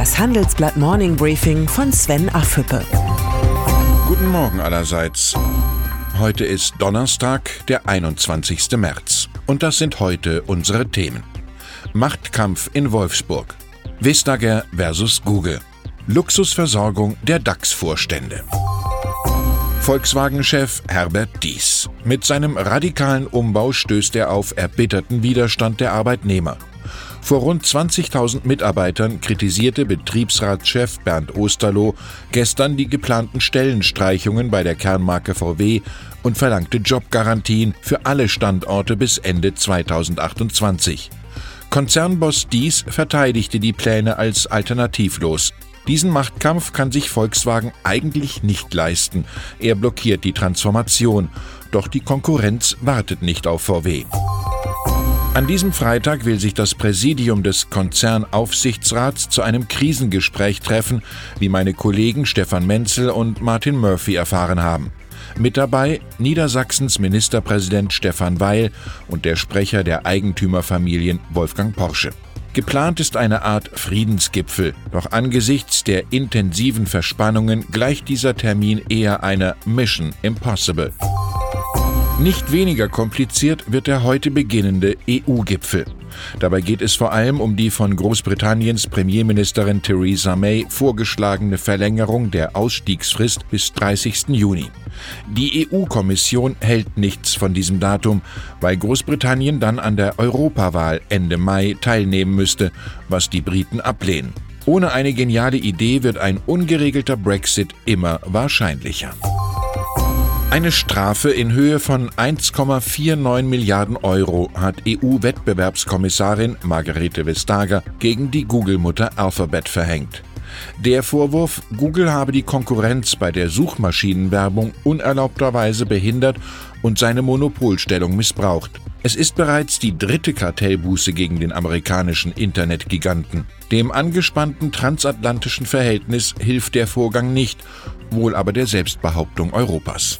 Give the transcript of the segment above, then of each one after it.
Das Handelsblatt Morning Briefing von Sven Affüppe. Guten Morgen allerseits. Heute ist Donnerstag, der 21. März. Und das sind heute unsere Themen. Machtkampf in Wolfsburg. Vestager versus Google. Luxusversorgung der DAX-Vorstände. Volkswagen-Chef Herbert Dies. Mit seinem radikalen Umbau stößt er auf erbitterten Widerstand der Arbeitnehmer. Vor rund 20.000 Mitarbeitern kritisierte Betriebsratschef Bernd Osterloh gestern die geplanten Stellenstreichungen bei der Kernmarke VW und verlangte Jobgarantien für alle Standorte bis Ende 2028. Konzernboss Dies verteidigte die Pläne als alternativlos. Diesen Machtkampf kann sich Volkswagen eigentlich nicht leisten. Er blockiert die Transformation. Doch die Konkurrenz wartet nicht auf VW. An diesem Freitag will sich das Präsidium des Konzernaufsichtsrats zu einem Krisengespräch treffen, wie meine Kollegen Stefan Menzel und Martin Murphy erfahren haben. Mit dabei Niedersachsens Ministerpräsident Stefan Weil und der Sprecher der Eigentümerfamilien Wolfgang Porsche. Geplant ist eine Art Friedensgipfel, doch angesichts der intensiven Verspannungen gleicht dieser Termin eher einer Mission Impossible. Nicht weniger kompliziert wird der heute beginnende EU-Gipfel. Dabei geht es vor allem um die von Großbritanniens Premierministerin Theresa May vorgeschlagene Verlängerung der Ausstiegsfrist bis 30. Juni. Die EU-Kommission hält nichts von diesem Datum, weil Großbritannien dann an der Europawahl Ende Mai teilnehmen müsste, was die Briten ablehnen. Ohne eine geniale Idee wird ein ungeregelter Brexit immer wahrscheinlicher. Eine Strafe in Höhe von 1,49 Milliarden Euro hat EU-Wettbewerbskommissarin Margarete Vestager gegen die Google-Mutter Alphabet verhängt. Der Vorwurf, Google habe die Konkurrenz bei der Suchmaschinenwerbung unerlaubterweise behindert und seine Monopolstellung missbraucht. Es ist bereits die dritte Kartellbuße gegen den amerikanischen Internetgiganten. Dem angespannten transatlantischen Verhältnis hilft der Vorgang nicht, wohl aber der Selbstbehauptung Europas.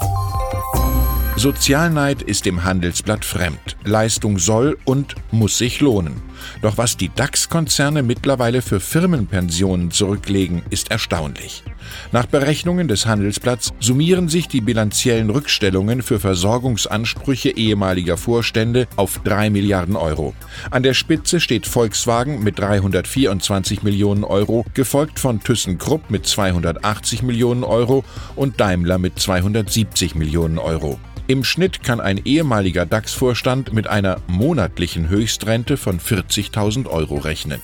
Sozialneid ist dem Handelsblatt fremd. Leistung soll und muss sich lohnen. Doch was die DAX-Konzerne mittlerweile für Firmenpensionen zurücklegen, ist erstaunlich. Nach Berechnungen des Handelsblatts summieren sich die bilanziellen Rückstellungen für Versorgungsansprüche ehemaliger Vorstände auf 3 Milliarden Euro. An der Spitze steht Volkswagen mit 324 Millionen Euro, gefolgt von ThyssenKrupp mit 280 Millionen Euro und Daimler mit 270 Millionen Euro. Im Schnitt kann ein ehemaliger DAX-Vorstand mit einer monatlichen Höchstrente von 40.000 Euro rechnen.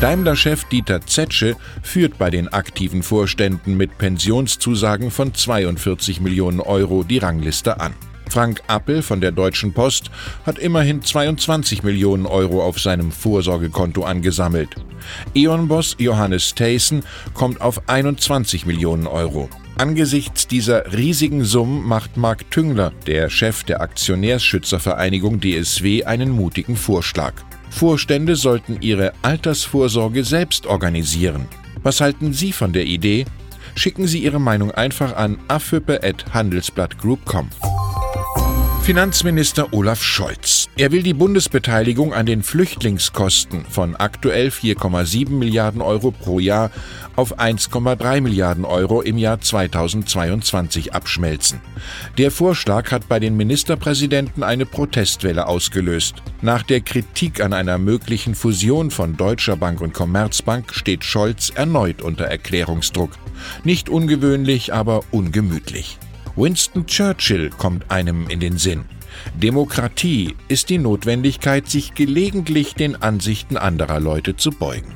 Daimler-Chef Dieter Zetsche führt bei den aktiven Vorständen mit Pensionszusagen von 42 Millionen Euro die Rangliste an. Frank Appel von der Deutschen Post hat immerhin 22 Millionen Euro auf seinem Vorsorgekonto angesammelt. E.ON-Boss Johannes Thaysen kommt auf 21 Millionen Euro. Angesichts dieser riesigen Summen macht Marc Tüngler, der Chef der Aktionärsschützervereinigung DSW, einen mutigen Vorschlag. Vorstände sollten ihre Altersvorsorge selbst organisieren. Was halten Sie von der Idee? Schicken Sie Ihre Meinung einfach an affüppe.handelsblattgroup.com. Finanzminister Olaf Scholz. Er will die Bundesbeteiligung an den Flüchtlingskosten von aktuell 4,7 Milliarden Euro pro Jahr auf 1,3 Milliarden Euro im Jahr 2022 abschmelzen. Der Vorschlag hat bei den Ministerpräsidenten eine Protestwelle ausgelöst. Nach der Kritik an einer möglichen Fusion von Deutscher Bank und Commerzbank steht Scholz erneut unter Erklärungsdruck. Nicht ungewöhnlich, aber ungemütlich. Winston Churchill kommt einem in den Sinn. Demokratie ist die Notwendigkeit, sich gelegentlich den Ansichten anderer Leute zu beugen.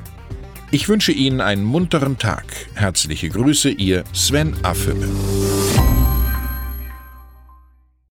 Ich wünsche Ihnen einen munteren Tag. Herzliche Grüße, Ihr Sven Affüppe.